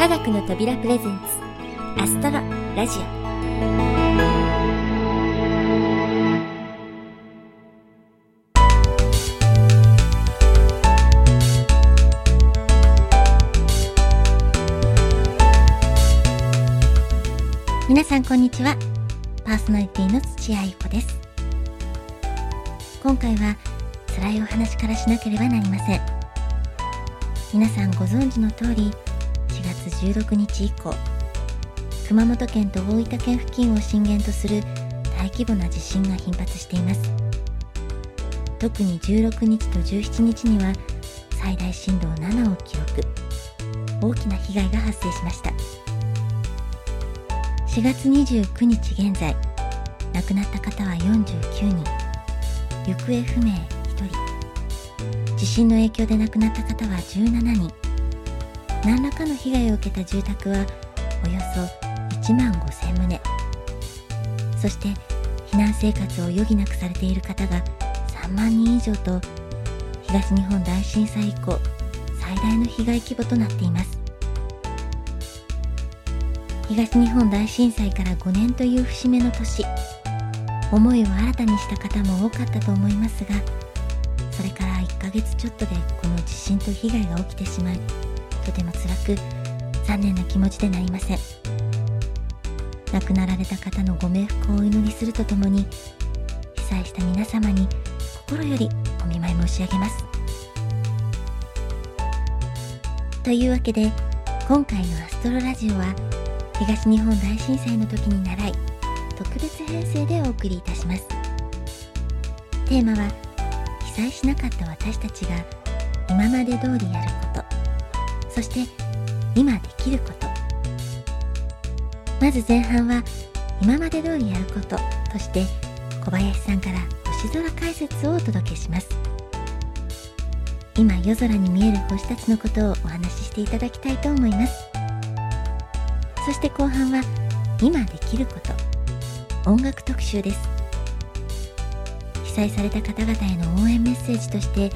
科学の扉プレゼンツアストロラジオ。皆さんこんにちは。パーソナリティの土屋愛子です。今回は辛いお話からしなければなりません。皆さんご存知の通り月16日以降熊本県と大分県付近を震源とする大規模な地震が頻発しています。特に16日と17日には最大震度7を記録。大きな被害が発生しました。4月29日現在亡くなった方は49人。行方不明1人。地震の影響で亡くなった方は17人。何らかの被害を受けた住宅はおよそ1万5000棟。そして避難生活を余儀なくされている方が3万人以上と東日本大震災以降最大の被害規模となっています。東日本大震災から5年という節目の年思いを新たにした方も多かったと思いますがそれから1ヶ月ちょっとでこの地震と被害が起きてしまいとても辛く残念な気持ちでなりません。亡くなられた方のご冥福をお祈りするとともに被災した皆様に心よりお見舞い申し上げます。というわけで今回のアストロラジオは東日本大震災の時に習い特別編成でお送りいたします。テーマは被災しなかった私たちが今まで通りやること。そして今できること。まず前半は今まで通りやること。として小林さんから星空解説をお届けします。今夜空に見える星たちのことをお話ししていただきたいと思います。そして後半は今できること。音楽特集です。被災された方々への応援メッセージとして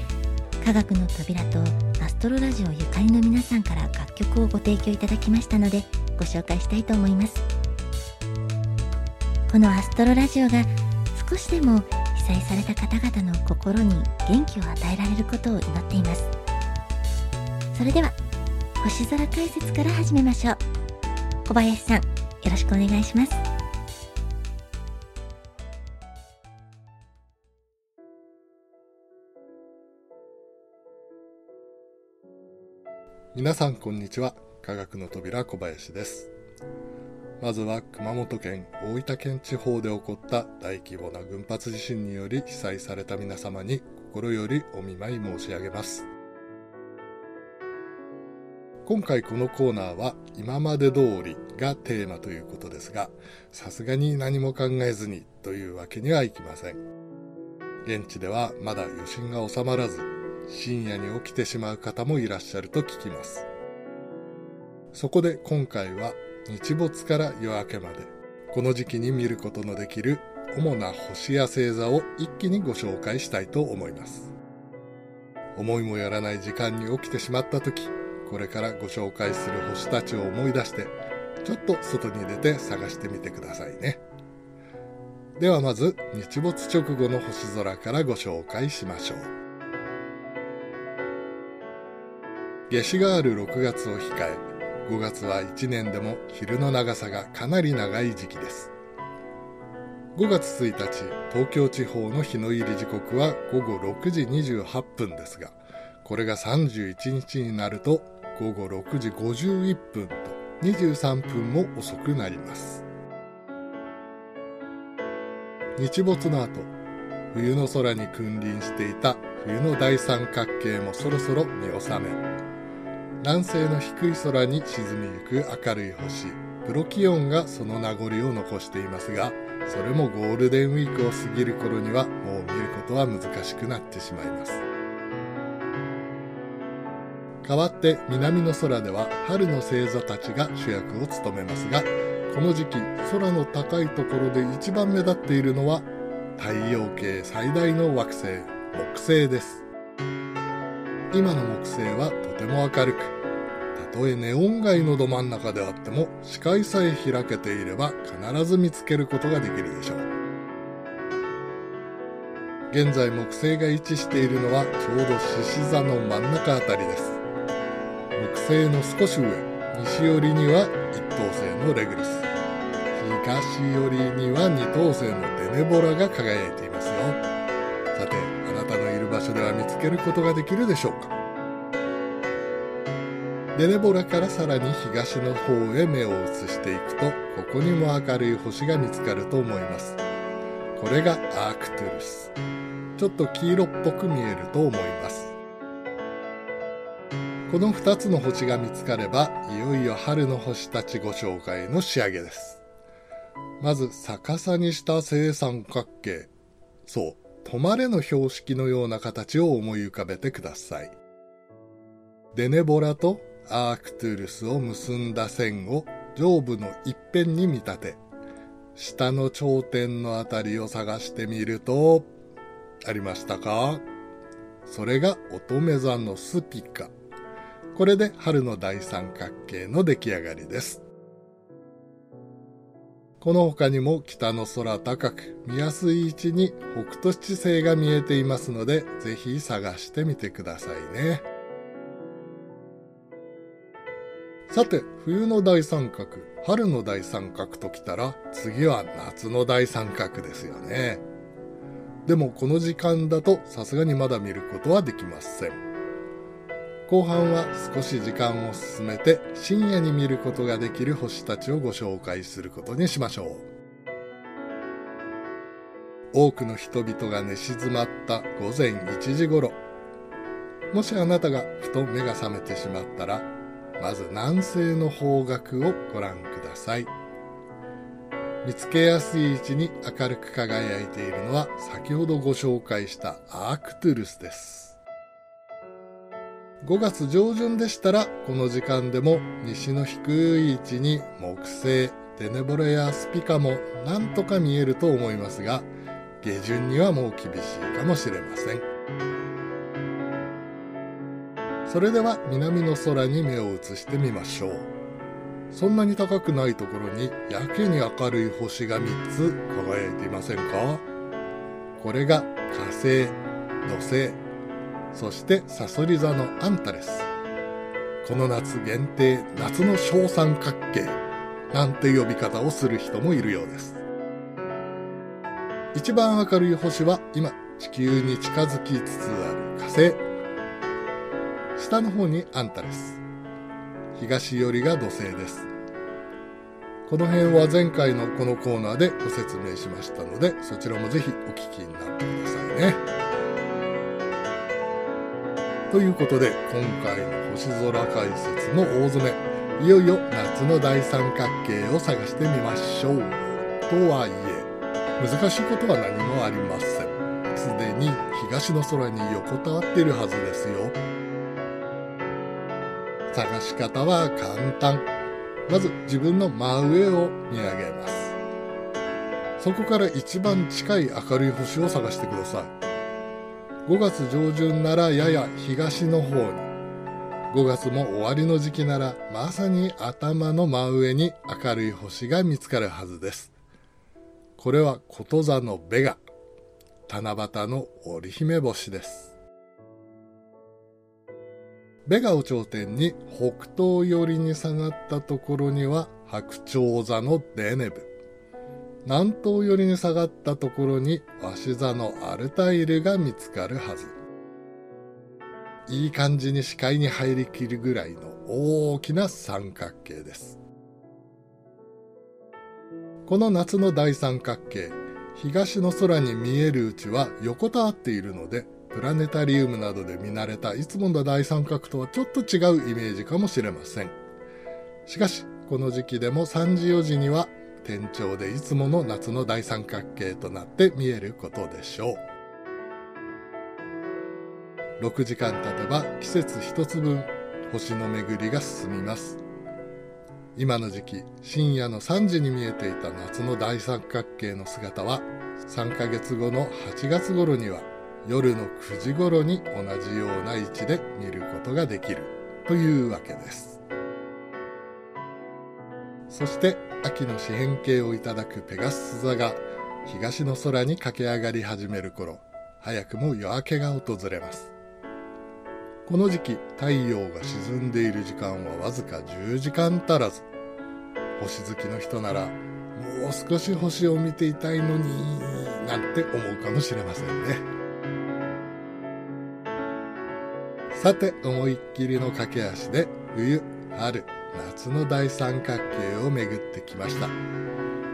科学の扉とトロラジオゆかりの皆さんから楽曲をご提供いただきましたのでご紹介したいと思います。このアストロラジオが少しでも被災された方々の心に元気を与えられることを祈っています。それでは星空解説から始めましょう。小林さんよろしくお願いします。皆さんこんにちは。科学の扉小林です。まずは熊本県大分県地方で起こった大規模な群発地震により被災された皆様に心よりお見舞い申し上げます。今回このコーナーは今まで通りがテーマということですがさすがに何も考えずにというわけにはいきません。現地ではまだ余震が収まらず深夜に起きてしまう方もいらっしゃると聞きます。そこで今回は日没から夜明けまでこの時期に見ることのできる主な星や星座を一気にご紹介したいと思います。思いもやらない時間に起きてしまった時これからご紹介する星たちを思い出してちょっと外に出て探してみてくださいね。ではまず日没直後の星空からご紹介しましょう。夏至がある6月を控え5月は1年でも昼の長さがかなり長い時期です。5月1日東京地方の日の入り時刻は午後6時28分ですがこれが31日になると午後6時51分と23分も遅くなります。日没の後冬の空に君臨していた冬の大三角形もそろそろ見納め南西の低い空に沈みゆく明るい星。プロキオンがその名残を残していますがそれもゴールデンウィークを過ぎる頃にはもう見ることは難しくなってしまいます。代わって南の空では春の星座たちが主役を務めますがこの時期空の高いところで一番目立っているのは太陽系最大の惑星木星です。今の木星はとても明るくたとえネオン街のど真ん中であっても視界さえ開けていれば必ず見つけることができるでしょう。現在木星が位置しているのはちょうど獅子座の真ん中あたりです。木星の少し上、西寄りには一等星のレグルス。東寄りには二等星のデネボラが輝いています。たのいる場所では見つけることができるでしょうか？デネボラからさらに東の方へ目を移していくと、ここにも明るい星が見つかると思います。これがアークトゥルス。ちょっと黄色っぽく見えると思います。この2つの星が見つかれば、いよいよ春の星たちご紹介の仕上げです。まず逆さにした正三角形。そう、止まれの標識のような形を思い浮かべてください。デネボラとアークトゥルスを結んだ線を上部の一辺に見立て、下の頂点のあたりを探してみると、ありましたか？それが乙女座のスピカ。これで春の大三角形の出来上がりです。この他にも北の空高く見やすい位置に北斗七星が見えていますので、ぜひ探してみてくださいね。さて、冬の大三角、春の大三角ときたら、次は夏の大三角ですよね。でもこの時間だとさすがにまだ見ることはできません。後半は少し時間を進めて深夜に見ることができる星たちをご紹介することにしましょう。多くの人々が寝静まった午前1時頃。もしあなたがふと目が覚めてしまったら、まず南西の方角をご覧ください。見つけやすい位置に明るく輝いているのは先ほどご紹介したアークトゥルスです。5月上旬でしたら、この時間でも西の低い位置に木星、デネボレやスピカもなんとか見えると思いますが、下旬にはもう厳しいかもしれません。それでは南の空に目を移してみましょう。そんなに高くないところにやけに明るい星が3つ輝いていませんか？これが火星、土星、そしてサソリ座のアンタレス。この夏限定夏の小三角形なんて呼び方をする人もいるようです。一番明るい星は今地球に近づきつつある火星。下の方にアンタレス。東寄りが土星です。この辺は前回のこのコーナーでご説明しましたので、そちらもぜひお聞きになってくださいね。ということで、今回の星空解説の大詰め、いよいよ夏の大三角形を探してみましょう。とはいえ、難しいことは何もありません。すでに東の空に横たわっているはずですよ。探し方は簡単。まず自分の真上を見上げます。そこから一番近い明るい星を探してください。5月上旬ならやや東の方に、5月も終わりの時期ならまさに頭の真上に明るい星が見つかるはずです。これはこと座のベガ、七夕の織姫星です。ベガを頂点に北東寄りに下がったところには白鳥座のデネブ。南東寄りに下がったところに鷲座のアルタイルが見つかるはず。いい感じに視界に入りきるぐらいの大きな三角形です。この夏の大三角形、東の空に見えるうちは横たわっているので、プラネタリウムなどで見慣れたいつもの大三角とはちょっと違うイメージかもしれません。しかし、この時期でも3時4時には天頂でいつもの夏の大三角形となって見えることでしょう。6時間経てば季節一つ分星の巡りが進みます。今の時期、深夜の3時に見えていた夏の大三角形の姿は、3ヶ月後の8月頃には夜の9時頃に同じような位置で見ることができるというわけです。そして秋の四辺形をいただくペガス座が東の空に駆け上がり始める頃、早くも夜明けが訪れます。この時期、太陽が沈んでいる時間はわずか10時間足らず。星好きの人なら、もう少し星を見ていたいのに、なんて思うかもしれませんね。さて、思いっきりの駆け足で、冬、春、夏の大三角形を巡ってきました。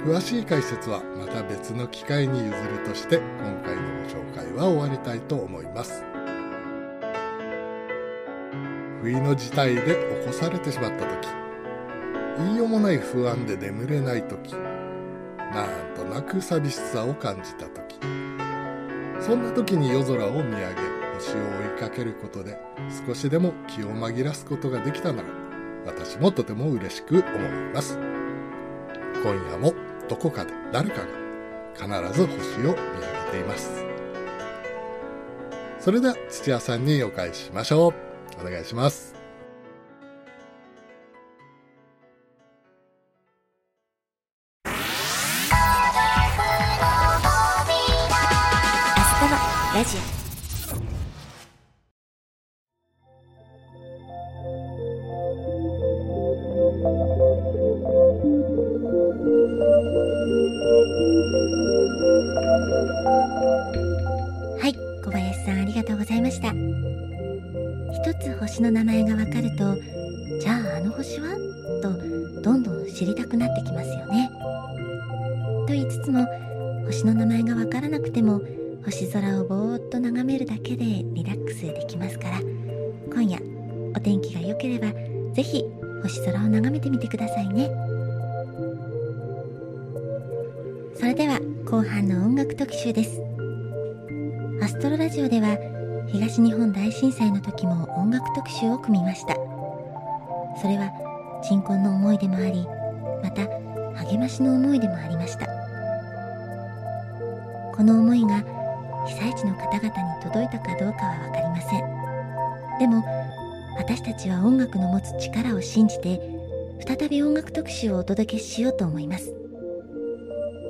詳しい解説はまた別の機会に譲るとして今回のご紹介は終わりたいと思います。不意の事態で起こされてしまった時、言いようもない不安で眠れない時、なんとなく寂しさを感じた時、そんな時に夜空を見上げ、星を追いかけることで少しでも気を紛らすことができたなら、私もとても嬉しく思います。今夜もどこかで誰かが必ず星を見上げています。それでは土屋さんにお返ししましょう。お願いします。ラジオつ力を信じて再び音楽特集をお届けしようと思います。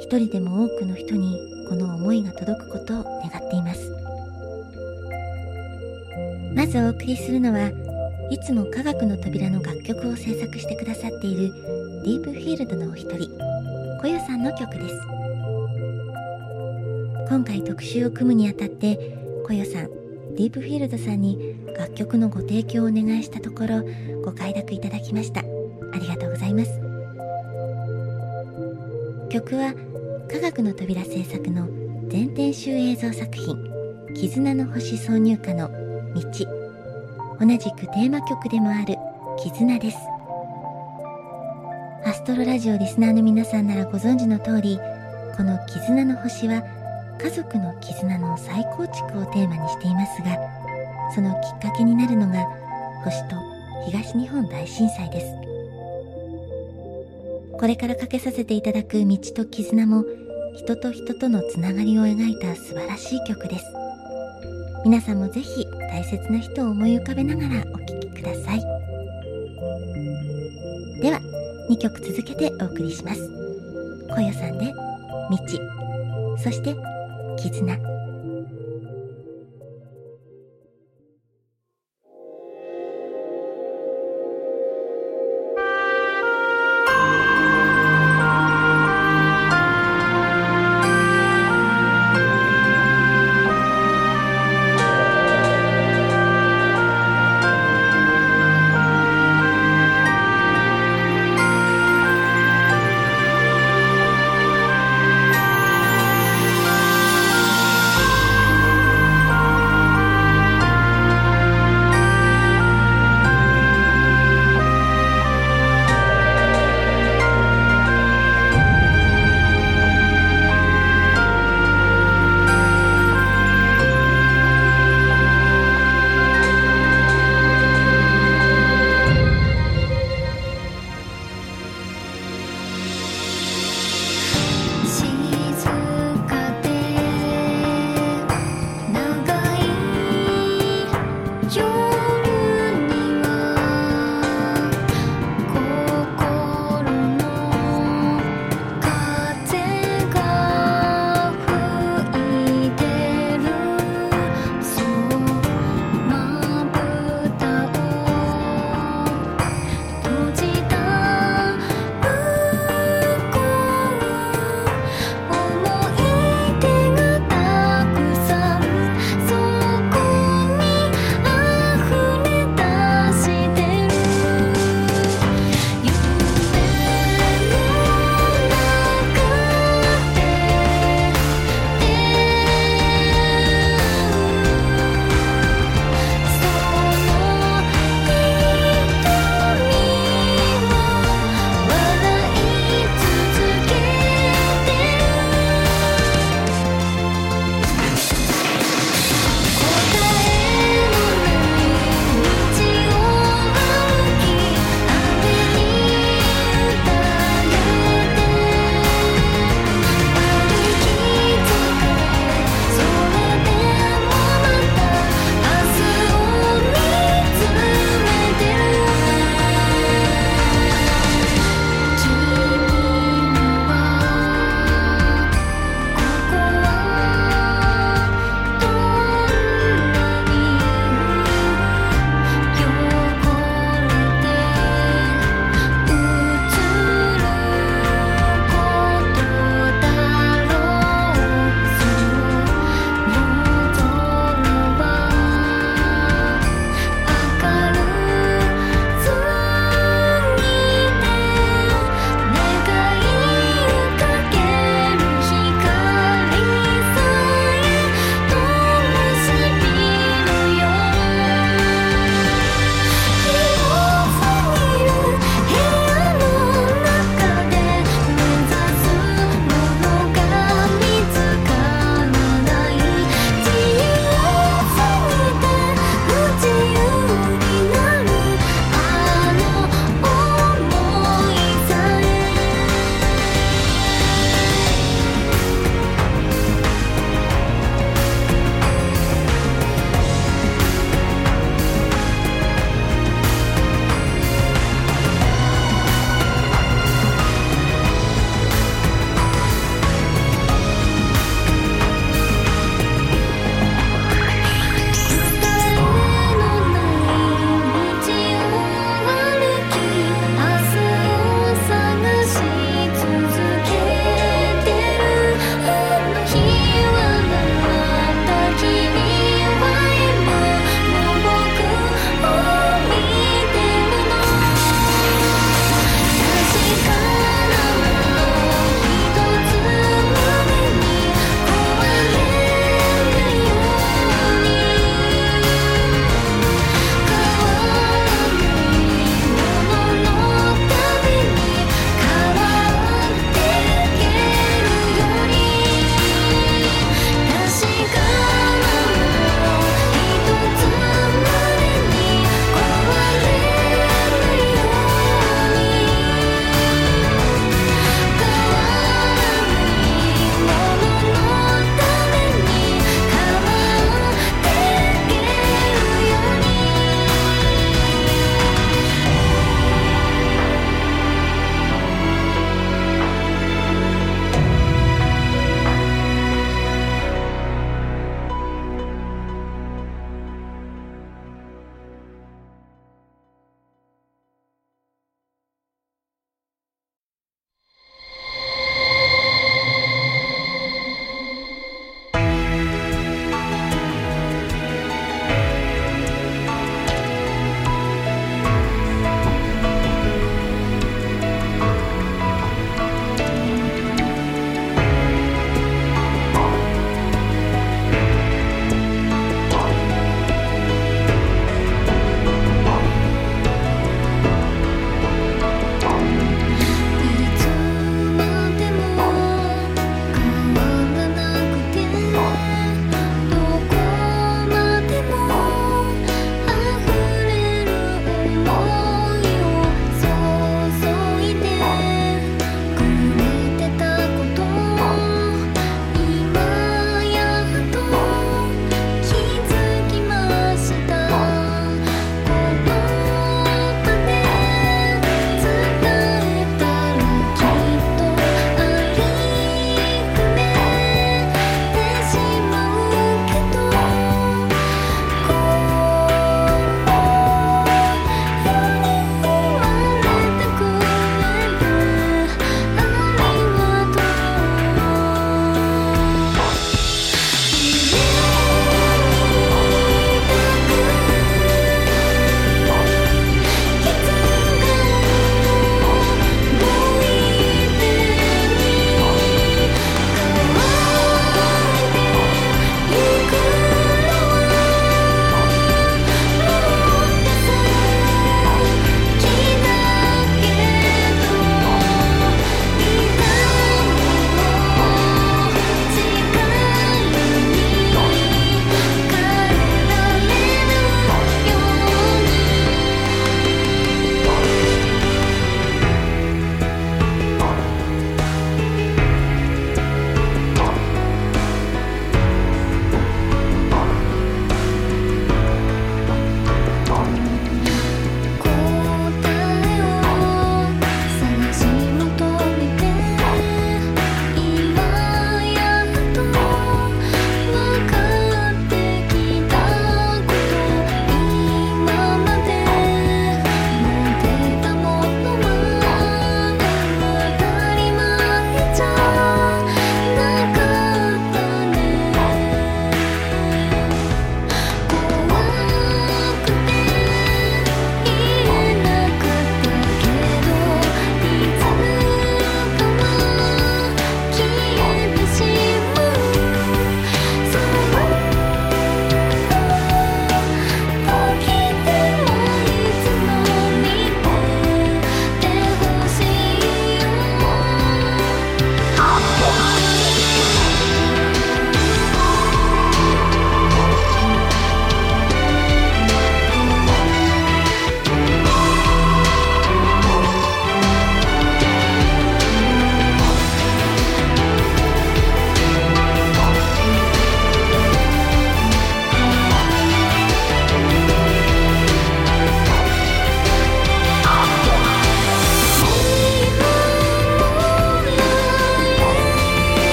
一人でも多くの人にこの思いが届くことを願っています。まずお送りするのはいつも科学の扉の楽曲を制作してくださっているディープフィールドのお一人こよさんの曲です。今回特集を組むにあたってこよさんディープフィールドさんに楽曲のご提供をお願いしたところご快諾いただきました。ありがとうございます。曲は科学の扉制作の全編集映像作品「絆の星挿入歌」の道。同じくテーマ曲でもある絆です。アストロラジオリスナーの皆さんならご存知の通りこの絆の星は家族の絆の再構築をテーマにしていますがそのきっかけになるのが星と東日本大震災です。これからかけさせていただく道と絆も人と人とのつながりを描いた素晴らしい曲です。皆さんもぜひ大切な人を思い浮かべながらお聴きください。では2曲続けてお送りします。小夜さんで「道」そして「絆」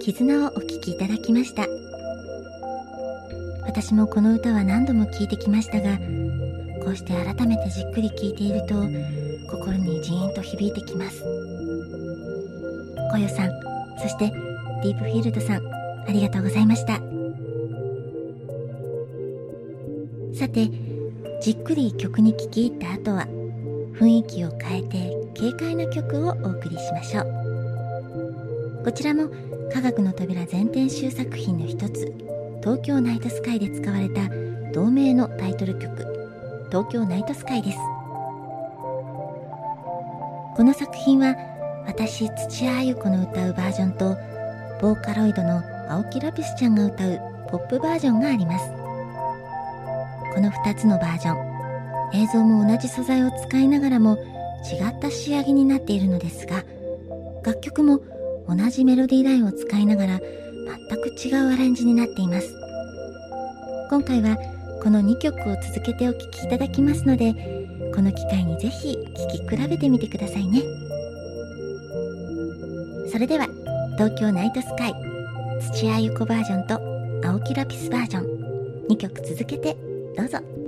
絆をお聴きいただきました。私もこの歌は何度も聴いてきましたがこうして改めてじっくり聴いていると心にジーンと響いてきます。こよさんそしてディープフィールドさんありがとうございました。さてじっくり曲に聴き入った後は雰囲気を変えて軽快な曲をお送りしましょう。こちらも科学の扉全編集作品の一つ東京ナイトスカイで使われた同名のタイトル曲東京ナイトスカイです。この作品は私土屋あゆ子の歌うバージョンとボーカロイドの青木ラピスちゃんが歌うポップバージョンがあります。この2つのバージョン映像も同じ素材を使いながらも違った仕上げになっているのですが楽曲も同じメロディーラインを使いながら全く違うアレンジになっています。今回はこの2曲を続けてお聴きいただきますのでこの機会にぜひ聴き比べてみてくださいね。それでは東京ナイトスカイ土屋ゆ子バージョンと青木ラピスバージョン2曲続けてどうぞ「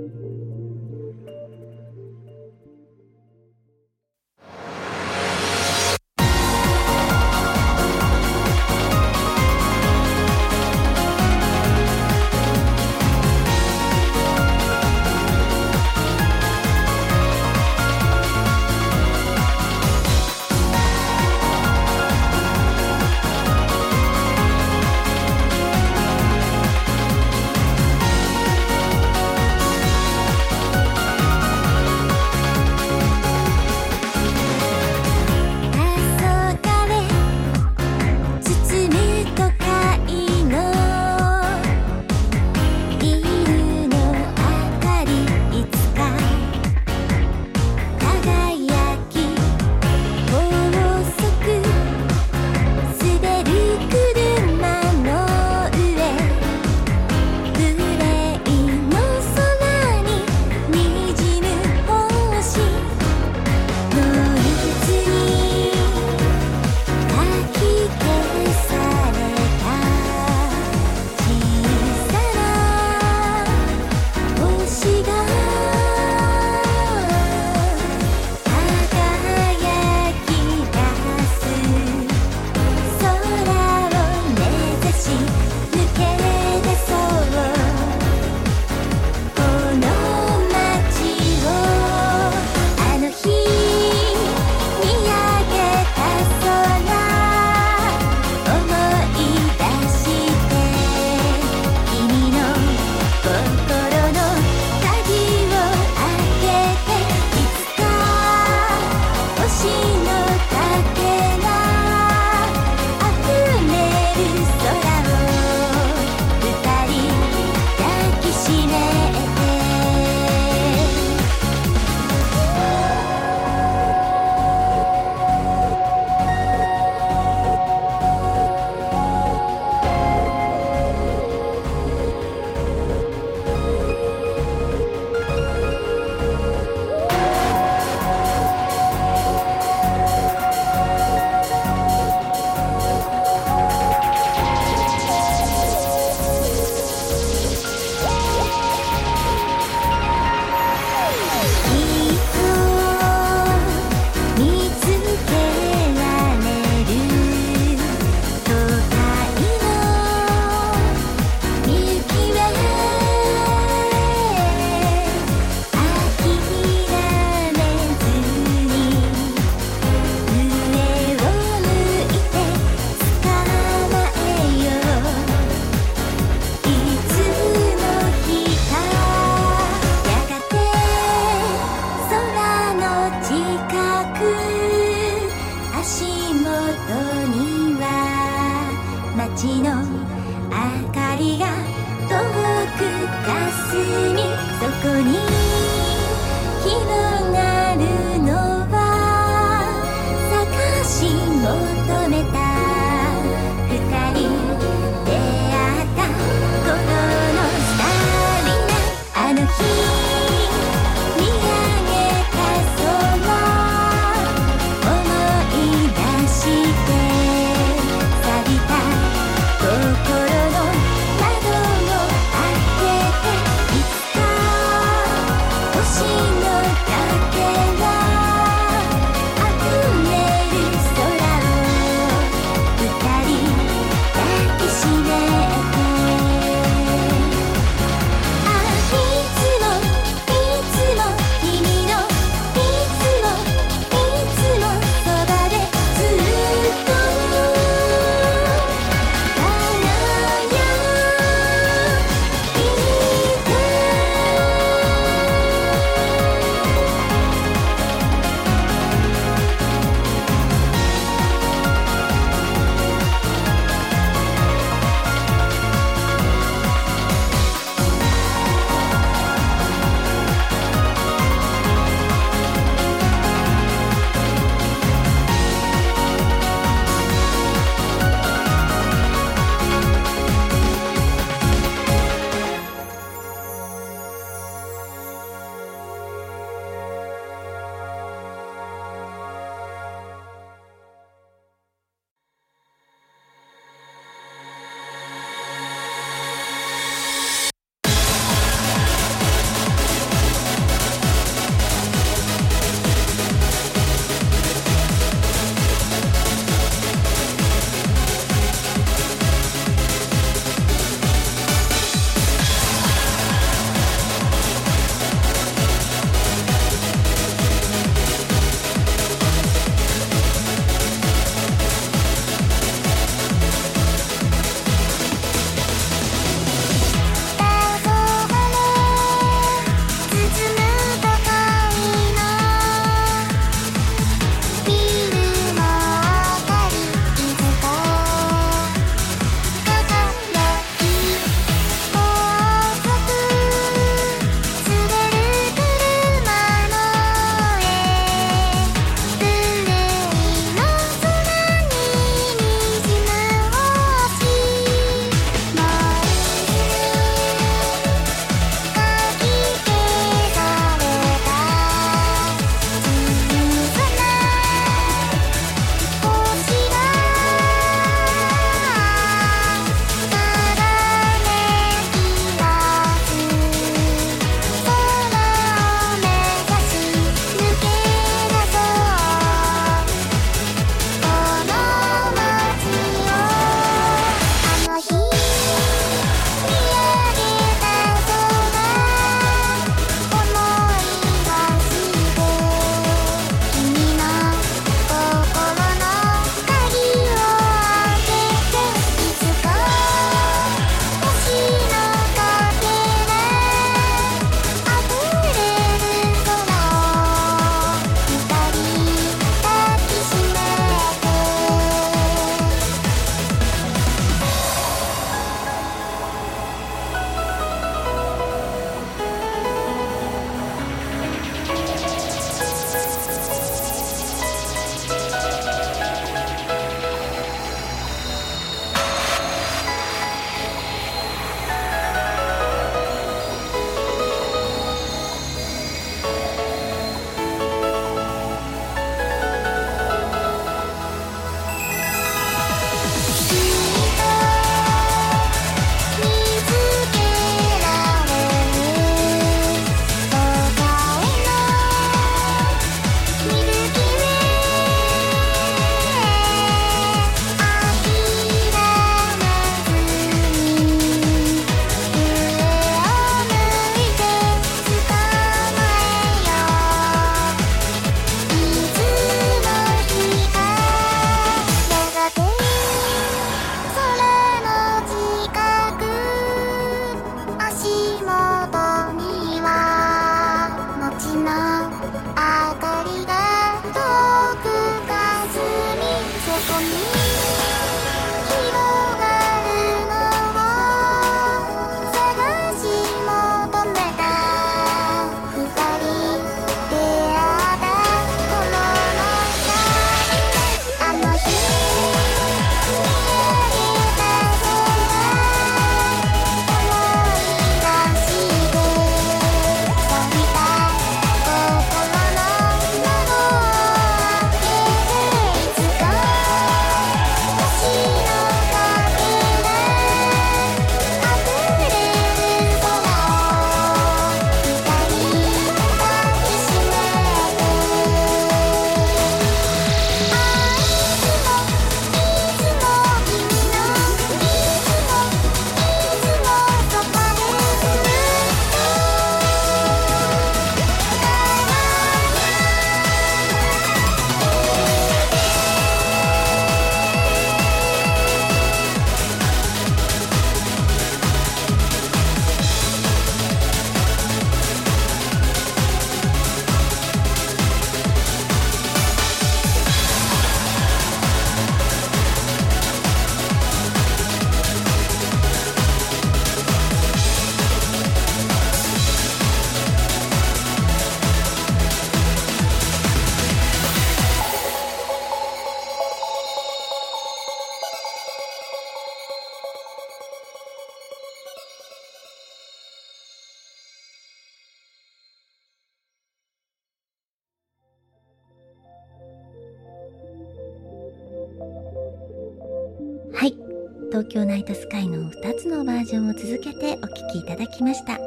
イトスカイの2つのバージョンを続けてお聴きいただきました。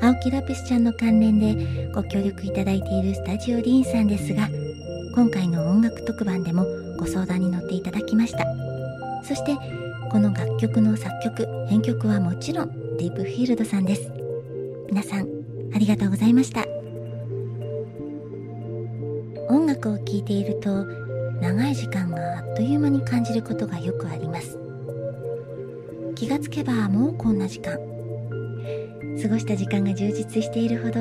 青木ラピスちゃんの関連でご協力いただいているスタジオリーンさんですが今回の音楽特番でもご相談に乗っていただきました。そしてこの楽曲の作曲編曲はもちろんディープフィールドさんです。皆さんありがとうございました。音楽を聴いていると長い時間があっという間に感じることがよくあります。気がつけばもうこんな時間。過ごした時間が充実しているほど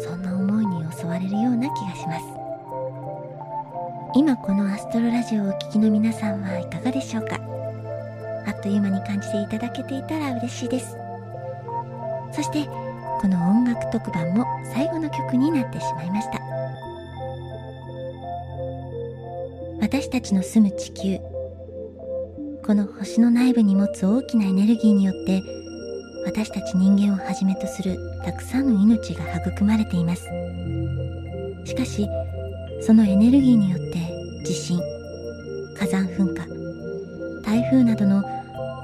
そんな思いに襲われるような気がします。今このアストロラジオをお聴きの皆さんはいかがでしょうか？あっという間に感じていただけていたら嬉しいです。そしてこの音楽特番も最後の曲になってしまいました。私たちの住む地球この星の内部に持つ大きなエネルギーによって私たち人間をはじめとするたくさんの命が育まれています。しかしそのエネルギーによって地震火山噴火台風などの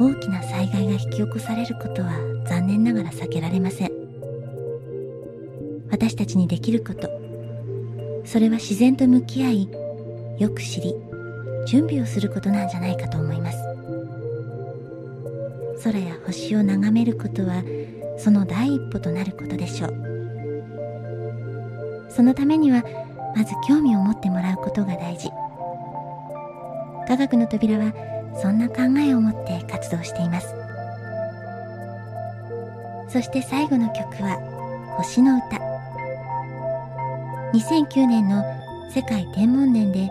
大きな災害が引き起こされることは残念ながら避けられません。私たちにできること。それは自然と向き合いよく知り準備をすることなんじゃないかと思います。空や星を眺めることはその第一歩となることでしょう。そのためにはまず興味を持ってもらうことが大事。科学の扉はそんな考えを持って活動しています。そして最後の曲は「星の歌」2009年の世界天文年で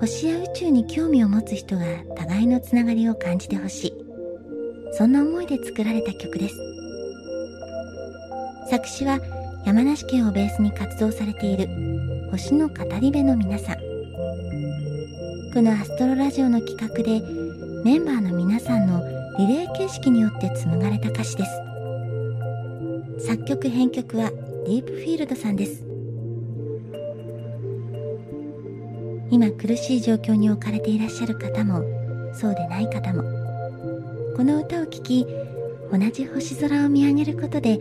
星や宇宙に興味を持つ人が互いのつながりを感じてほしい。そんな思いで作られた曲です。作詞は山梨県をベースに活動されている星の語り部の皆さん。このアストロラジオの企画でメンバーの皆さんのリレー形式によって紡がれた歌詞です。作曲編曲はディープフィールドさんです。今苦しい状況に置かれていらっしゃる方もそうでない方も。この歌を聴き同じ星空を見上げることで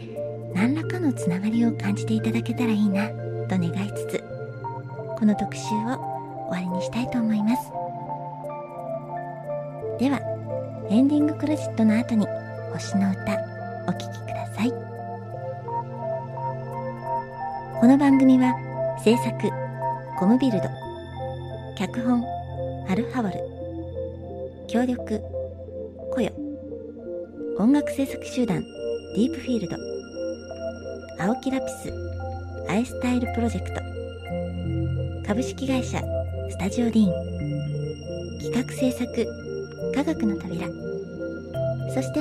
何らかのつながりを感じていただけたらいいなと願いつつこの特集を終わりにしたいと思います。ではエンディングクレジットの後に星の歌お聴きください。この番組は制作コムビルド脚本アルハワル。協力コヨ音楽制作集団ディープフィールド。青木ラピスアイスタイルプロジェクト。株式会社スタジオディーン。企画制作科学の扉。そして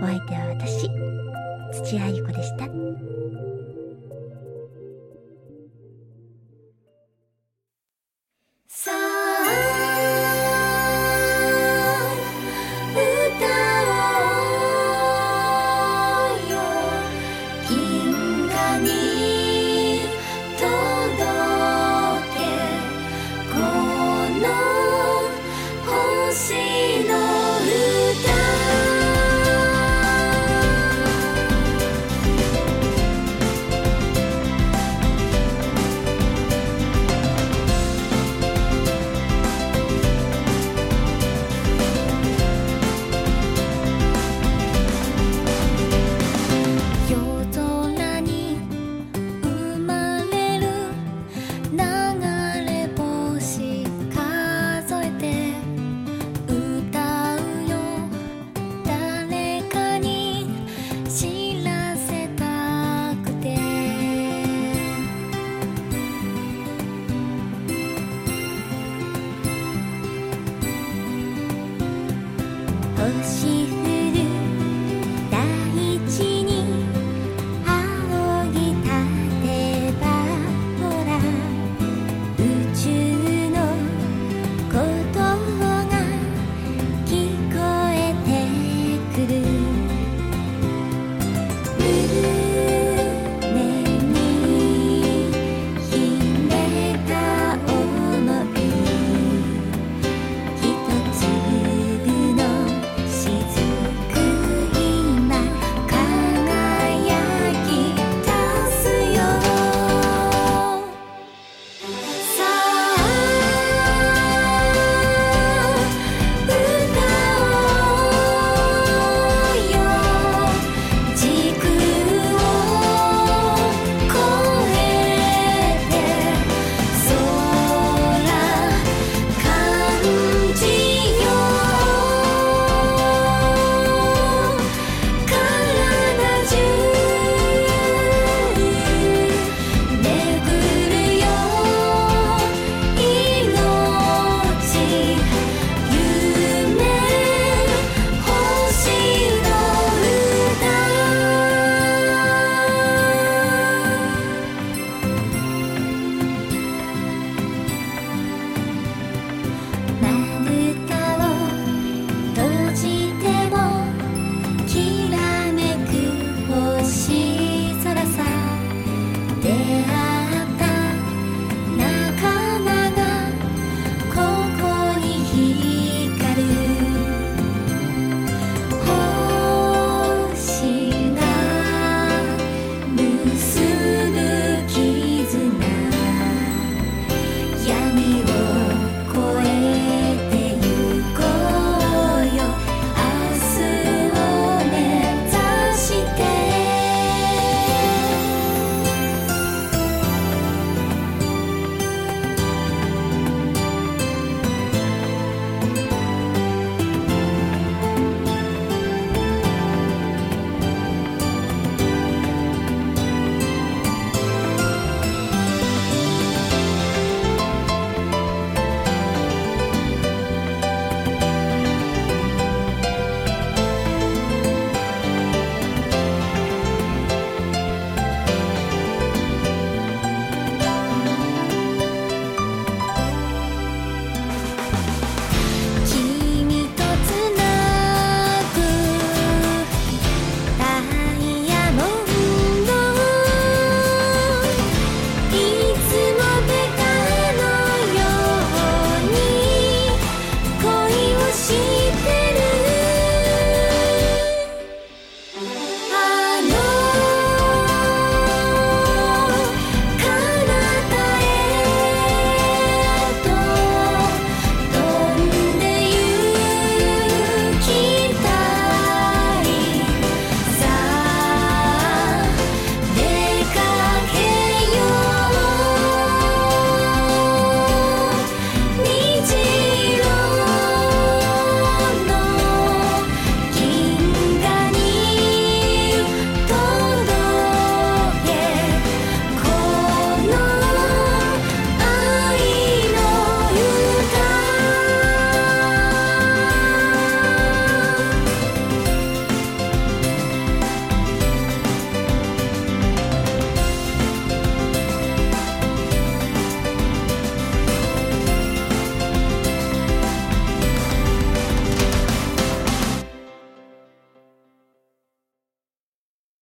お相手は私土屋ゆ子でした。可惜。